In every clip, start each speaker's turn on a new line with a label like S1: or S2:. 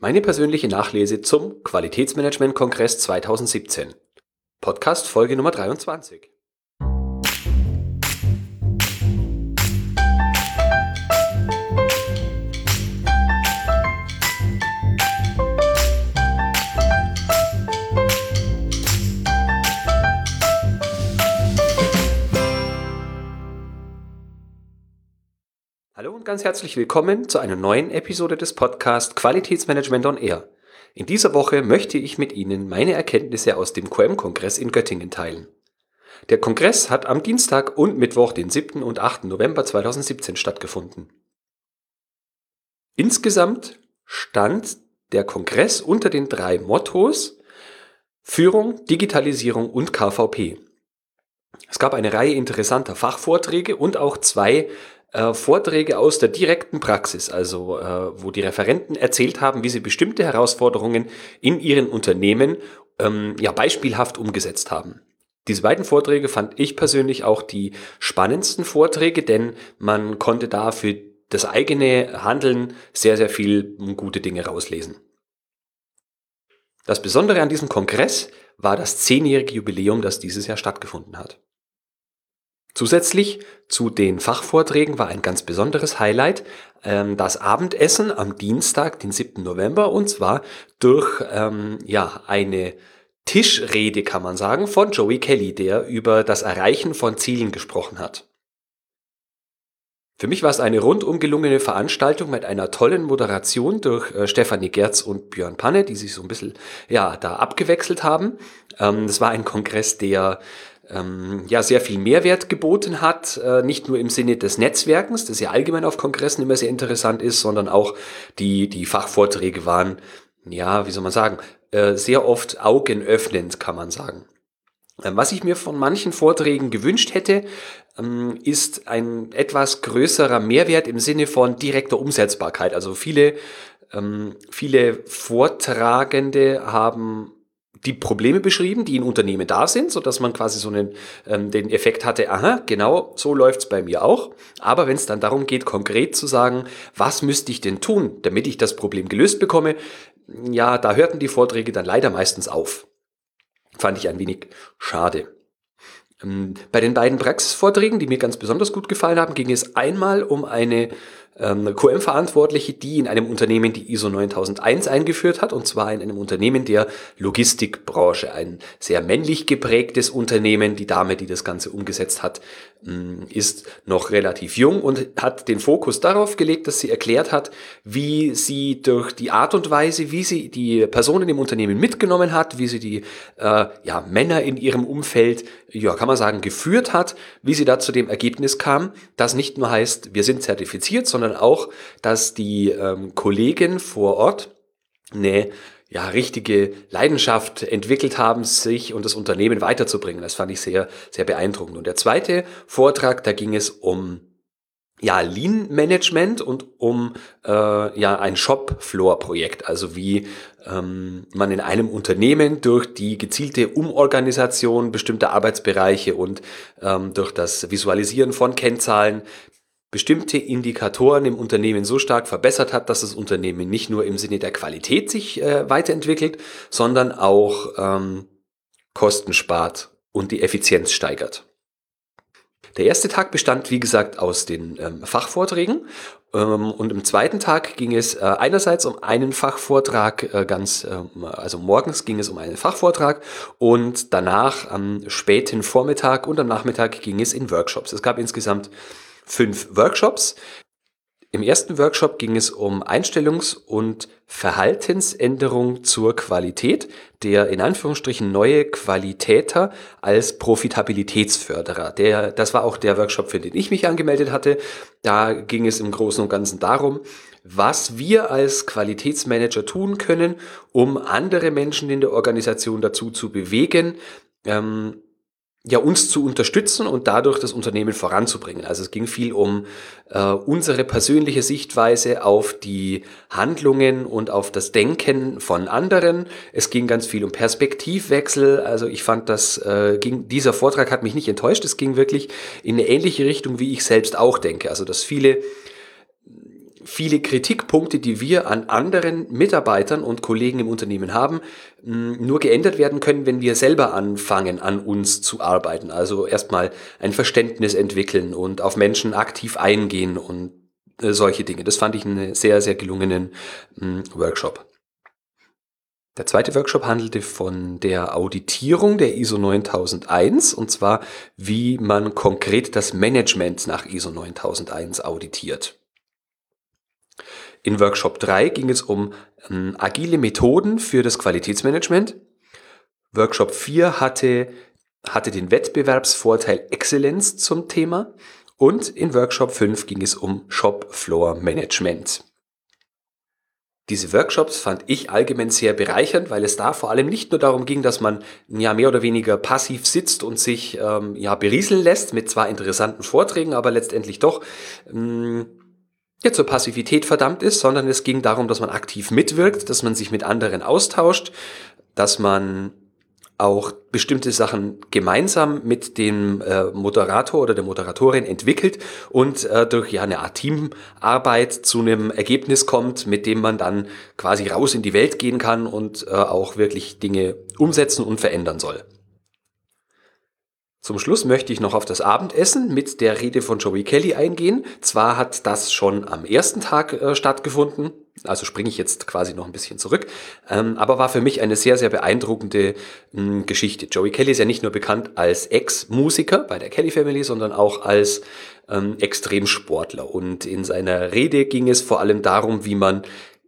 S1: Meine persönliche Nachlese zum Qualitätsmanagement-Kongress 2017. Podcast Folge Nummer 23. Hallo und ganz herzlich willkommen zu einer neuen Episode des Podcasts Qualitätsmanagement on Air. In dieser Woche möchte ich mit Ihnen meine Erkenntnisse aus dem QM-Kongress in Göttingen teilen. Der Kongress hat am Dienstag und Mittwoch, den 7. und 8. November 2017 stattgefunden. Insgesamt stand der Kongress unter den drei Mottos Führung, Digitalisierung und KVP. Es gab eine Reihe interessanter Fachvorträge und auch zwei Vorträge aus der direkten Praxis, also äh, wo die Referenten erzählt haben, wie sie bestimmte Herausforderungen in ihren Unternehmen ähm, ja beispielhaft umgesetzt haben. Diese beiden Vorträge fand ich persönlich auch die spannendsten Vorträge, denn man konnte da für das eigene Handeln sehr, sehr viel gute Dinge rauslesen. Das Besondere an diesem Kongress war das zehnjährige Jubiläum, das dieses Jahr stattgefunden hat. Zusätzlich zu den Fachvorträgen war ein ganz besonderes Highlight ähm, das Abendessen am Dienstag, den 7. November, und zwar durch ähm, ja, eine Tischrede, kann man sagen, von Joey Kelly, der über das Erreichen von Zielen gesprochen hat. Für mich war es eine rundum gelungene Veranstaltung mit einer tollen Moderation durch äh, Stefanie Gerz und Björn Panne, die sich so ein bisschen ja, da abgewechselt haben. Ähm, das war ein Kongress, der ähm, ja sehr viel Mehrwert geboten hat, äh, nicht nur im Sinne des Netzwerkens, das ja allgemein auf Kongressen immer sehr interessant ist, sondern auch die, die Fachvorträge waren, ja, wie soll man sagen, äh, sehr oft augenöffnend, kann man sagen. Ähm, was ich mir von manchen Vorträgen gewünscht hätte, ähm, ist ein etwas größerer Mehrwert im Sinne von direkter Umsetzbarkeit. Also viele, ähm, viele Vortragende haben die Probleme beschrieben, die in Unternehmen da sind, so dass man quasi so einen, ähm, den Effekt hatte, aha, genau, so läuft's bei mir auch. Aber wenn es dann darum geht, konkret zu sagen, was müsste ich denn tun, damit ich das Problem gelöst bekomme, ja, da hörten die Vorträge dann leider meistens auf. Fand ich ein wenig schade. Ähm, bei den beiden Praxisvorträgen, die mir ganz besonders gut gefallen haben, ging es einmal um eine ähm, QM-Verantwortliche, die in einem Unternehmen die ISO 9001 eingeführt hat, und zwar in einem Unternehmen der Logistikbranche. Ein sehr männlich geprägtes Unternehmen. Die Dame, die das Ganze umgesetzt hat, mm, ist noch relativ jung und hat den Fokus darauf gelegt, dass sie erklärt hat, wie sie durch die Art und Weise, wie sie die Personen im Unternehmen mitgenommen hat, wie sie die äh, ja, Männer in ihrem Umfeld, ja, kann man sagen, geführt hat, wie sie da zu dem Ergebnis kam, das nicht nur heißt, wir sind zertifiziert, sondern sondern auch, dass die ähm, Kollegen vor Ort eine ja, richtige Leidenschaft entwickelt haben, sich und das Unternehmen weiterzubringen. Das fand ich sehr, sehr beeindruckend. Und der zweite Vortrag, da ging es um ja, Lean Management und um äh, ja ein Shop-Floor-Projekt, also wie ähm, man in einem Unternehmen durch die gezielte Umorganisation bestimmter Arbeitsbereiche und ähm, durch das Visualisieren von Kennzahlen bestimmte Indikatoren im Unternehmen so stark verbessert hat, dass das Unternehmen nicht nur im Sinne der Qualität sich äh, weiterentwickelt, sondern auch ähm, Kosten spart und die Effizienz steigert. Der erste Tag bestand, wie gesagt, aus den ähm, Fachvorträgen ähm, und im zweiten Tag ging es äh, einerseits um einen Fachvortrag, äh, ganz, äh, also morgens ging es um einen Fachvortrag und danach am späten Vormittag und am Nachmittag ging es in Workshops. Es gab insgesamt fünf Workshops. Im ersten Workshop ging es um Einstellungs- und Verhaltensänderung zur Qualität, der in Anführungsstrichen neue Qualitäter als Profitabilitätsförderer. Der, das war auch der Workshop, für den ich mich angemeldet hatte. Da ging es im Großen und Ganzen darum, was wir als Qualitätsmanager tun können, um andere Menschen in der Organisation dazu zu bewegen, ähm, ja, uns zu unterstützen und dadurch das Unternehmen voranzubringen. Also es ging viel um äh, unsere persönliche Sichtweise auf die Handlungen und auf das Denken von anderen. Es ging ganz viel um Perspektivwechsel. Also ich fand, das äh, ging, dieser Vortrag hat mich nicht enttäuscht. Es ging wirklich in eine ähnliche Richtung, wie ich selbst auch denke. Also dass viele viele Kritikpunkte, die wir an anderen Mitarbeitern und Kollegen im Unternehmen haben, nur geändert werden können, wenn wir selber anfangen, an uns zu arbeiten. Also erstmal ein Verständnis entwickeln und auf Menschen aktiv eingehen und äh, solche Dinge. Das fand ich einen sehr, sehr gelungenen Workshop. Der zweite Workshop handelte von der Auditierung der ISO 9001 und zwar, wie man konkret das Management nach ISO 9001 auditiert. In Workshop 3 ging es um ähm, agile Methoden für das Qualitätsmanagement. Workshop 4 hatte, hatte den Wettbewerbsvorteil Exzellenz zum Thema und in Workshop 5 ging es um Shop Floor Management. Diese Workshops fand ich allgemein sehr bereichernd, weil es da vor allem nicht nur darum ging, dass man ja mehr oder weniger passiv sitzt und sich ähm, ja berieseln lässt mit zwar interessanten Vorträgen, aber letztendlich doch ähm, ja, zur Passivität verdammt ist, sondern es ging darum, dass man aktiv mitwirkt, dass man sich mit anderen austauscht, dass man auch bestimmte Sachen gemeinsam mit dem äh, Moderator oder der Moderatorin entwickelt und äh, durch ja eine Art Teamarbeit zu einem Ergebnis kommt, mit dem man dann quasi raus in die Welt gehen kann und äh, auch wirklich Dinge umsetzen und verändern soll. Zum Schluss möchte ich noch auf das Abendessen mit der Rede von Joey Kelly eingehen. Zwar hat das schon am ersten Tag äh, stattgefunden, also springe ich jetzt quasi noch ein bisschen zurück, ähm, aber war für mich eine sehr, sehr beeindruckende mh, hm, Geschichte. Joey Kelly ist ja nicht nur bekannt als Ex-Musiker bei der Kelly Family, sondern auch als ähm, Extremsportler. Und in seiner Rede ging es vor allem darum, wie man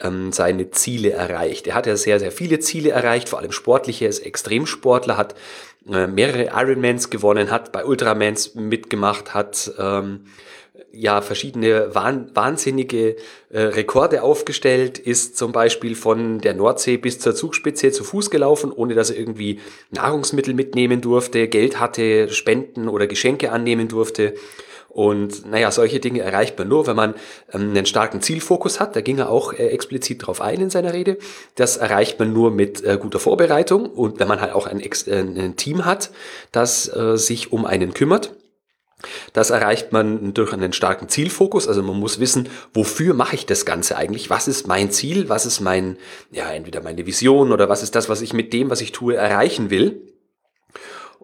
S1: ähm, seine Ziele erreicht. Er hat ja sehr, sehr viele Ziele erreicht, vor allem sportliche, ist Extremsportler, hat äh, mehrere Ironmans gewonnen, hat bei Ultramans mitgemacht, hat ähm, ja verschiedene wahn, wahnsinnige äh, Rekorde aufgestellt, ist zum Beispiel von der Nordsee bis zur Zugspitze zu Fuß gelaufen, ohne dass er irgendwie Nahrungsmittel mitnehmen durfte, Geld hatte, Spenden oder Geschenke annehmen durfte. Und naja, solche Dinge erreicht man nur, wenn man ähm, einen starken Zielfokus hat. Da ging er auch äh, explizit drauf ein in seiner Rede. Das erreicht man nur mit äh, guter Vorbereitung und wenn man halt auch ein, äh, ein Team hat, das äh, sich um einen kümmert. Das erreicht man durch einen starken Zielfokus. Also man muss wissen, wofür mache ich das Ganze eigentlich? Was ist mein Ziel? Was ist mein, ja, entweder meine Vision oder was ist das, was ich mit dem, was ich tue, erreichen will?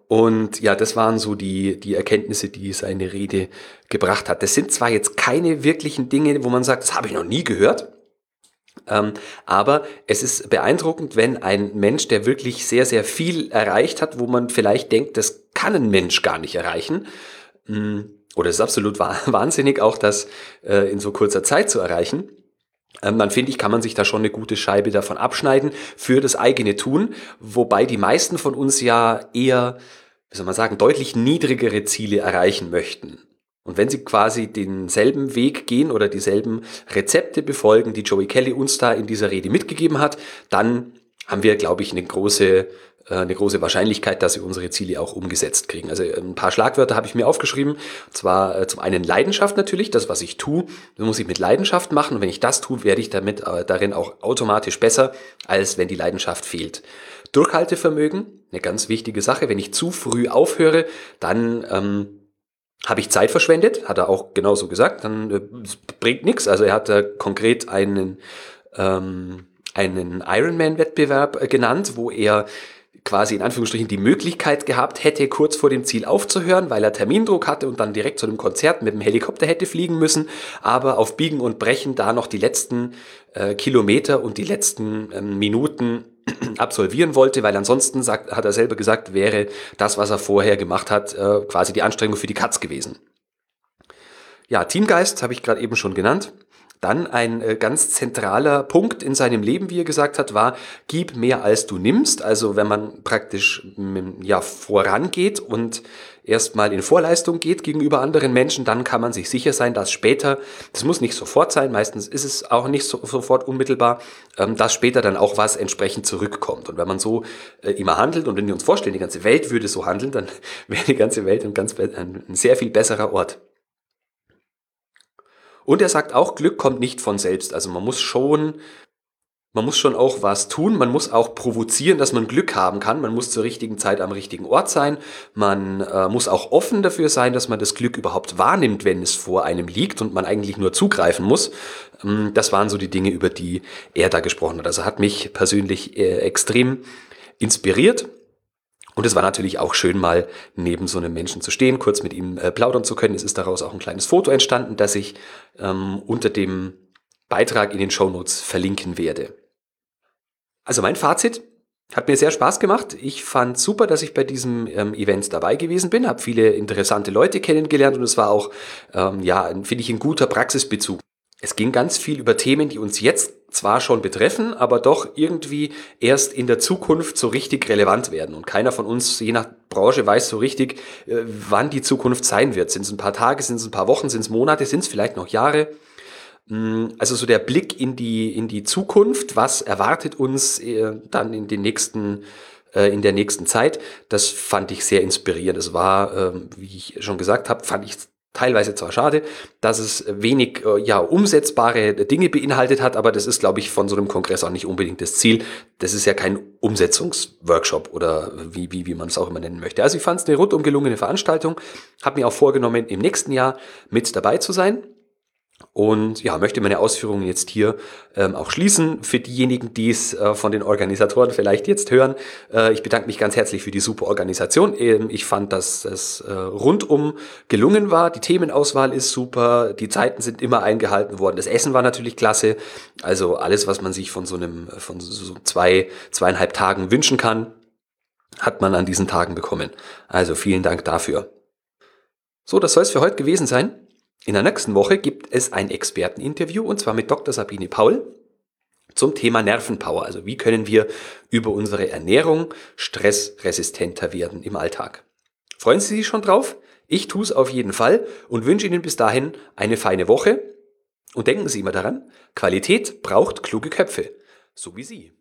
S1: Und ja, das waren so die, die Erkenntnisse, die seine Rede gebracht hat. Das sind zwar jetzt keine wirklichen Dinge, wo man sagt, das habe ich noch nie gehört. Ähm, aber es ist beeindruckend, wenn ein Mensch, der wirklich sehr, sehr viel erreicht hat, wo man vielleicht denkt, das kann ein Mensch gar nicht erreichen, mm, oder es ist absolut wahnsinnig, auch das äh, in so kurzer Zeit zu erreichen. Ähm, dann finde ich, kann man sich da schon eine gute Scheibe davon abschneiden für das eigene Tun, wobei die meisten von uns ja eher, wie soll man sagen, deutlich niedrigere Ziele erreichen möchten. Und wenn sie quasi denselben Weg gehen oder dieselben Rezepte befolgen, die Joey Kelly uns da in dieser Rede mitgegeben hat, dann haben wir, glaube ich, eine große eine große Wahrscheinlichkeit, dass wir unsere Ziele auch umgesetzt kriegen. Also ein paar Schlagwörter habe ich mir aufgeschrieben. Und zwar äh, zum einen Leidenschaft natürlich, das, was ich tue, muss ich mit Leidenschaft machen. Und wenn ich das tue, werde ich damit äh, darin auch automatisch besser, als wenn die Leidenschaft fehlt. Durchhaltevermögen, eine ganz wichtige Sache. Wenn ich zu früh aufhöre, dann ähm, habe ich Zeit verschwendet, hat er auch genauso gesagt, dann äh, bringt nichts. Also er hat da konkret einen, ähm, einen Ironman-Wettbewerb äh, genannt, wo er quasi in Anführungsstrichen die Möglichkeit gehabt hätte, kurz vor dem Ziel aufzuhören, weil er Termindruck hatte und dann direkt zu einem Konzert mit dem Helikopter hätte fliegen müssen, aber auf Biegen und Brechen da noch die letzten äh, Kilometer und die letzten äh, Minuten absolvieren wollte, weil ansonsten, sagt, hat er selber gesagt, wäre das, was er vorher gemacht hat, äh, quasi die Anstrengung für die Katz gewesen. Ja, Teamgeist habe ich gerade eben schon genannt. Dann ein äh, ganz zentraler Punkt in seinem Leben, wie er gesagt hat, war, gib mehr als du nimmst. Also wenn man praktisch ja, vorangeht und erstmal in Vorleistung geht gegenüber anderen Menschen, dann kann man sich sicher sein, dass später, das muss nicht sofort sein, meistens ist es auch nicht so, sofort unmittelbar, ähm, dass später dann auch was entsprechend zurückkommt. Und wenn man so äh, immer handelt und wenn wir uns vorstellen, die ganze Welt würde so handeln, dann wäre die ganze Welt ein, ganz, ein sehr viel besserer Ort. Und er sagt auch, Glück kommt nicht von selbst. Also man muss schon man muss schon auch was tun, man muss auch provozieren, dass man Glück haben kann, man muss zur richtigen Zeit am richtigen Ort sein, man äh, muss auch offen dafür sein, dass man das Glück überhaupt wahrnimmt, wenn es vor einem liegt und man eigentlich nur zugreifen muss. Ähm, das waren so die Dinge, über die er da gesprochen hat. Also hat mich persönlich äh, extrem inspiriert. Und es war natürlich auch schön, mal neben so einem Menschen zu stehen, kurz mit ihm äh, plaudern zu können. Es ist daraus auch ein kleines Foto entstanden, das ich ähm, unter dem Beitrag in den Show Notes verlinken werde. Also mein Fazit hat mir sehr Spaß gemacht. Ich fand super, dass ich bei diesem ähm, Event dabei gewesen bin, habe viele interessante Leute kennengelernt und es war auch, ähm, ja, finde ich, ein guter Praxisbezug. Es ging ganz viel über Themen, die uns jetzt zwar schon betreffen, aber doch irgendwie erst in der Zukunft so richtig relevant werden. Und keiner von uns, je nach Branche, weiß so richtig, äh, wann die Zukunft sein wird. Sind es ein paar Tage, sind es ein paar Wochen, sind es Monate, sind es vielleicht noch Jahre? Mm, also so der Blick in die, in die Zukunft, was erwartet uns äh, dann in den nächsten äh, in der nächsten Zeit, das fand ich sehr inspirierend. Es war, ähm, wie ich schon gesagt habe, fand ich teilweise zwar schade, dass es wenig äh, ja, umsetzbare Dinge beinhaltet hat, aber das ist, glaube ich, von so einem Kongress auch nicht unbedingt das Ziel. Das ist ja kein Umsetzungsworkshop oder wie, wie, wie man es auch immer nennen möchte. Also ich fand es eine rundum gelungene Veranstaltung, habe mir auch vorgenommen, im nächsten Jahr mit dabei zu sein. Und ja, möchte meine Ausführungen jetzt hier ähm, auch schließen. Für diejenigen, die es äh, von den Organisatoren vielleicht jetzt hören, äh, ich bedanke mich ganz herzlich für die super Organisation. Ähm, ich fand, dass es äh, rundum gelungen war. Die Themenauswahl ist super, die Zeiten sind immer eingehalten worden. Das Essen war natürlich klasse. Also alles, was man sich von so einem, von so zwei, zweieinhalb Tagen wünschen kann, hat man an diesen Tagen bekommen. Also vielen Dank dafür. So, das soll es für heute gewesen sein. In der nächsten Woche gibt es ein Experteninterview und zwar mit Dr. Sabine Paul zum Thema Nervenpower. Also wie können wir über unsere Ernährung stressresistenter werden im Alltag. Freuen Sie sich schon drauf? Ich tue es auf jeden Fall und wünsche Ihnen bis dahin eine feine Woche. Und denken Sie immer daran, Qualität braucht kluge Köpfe, so wie Sie.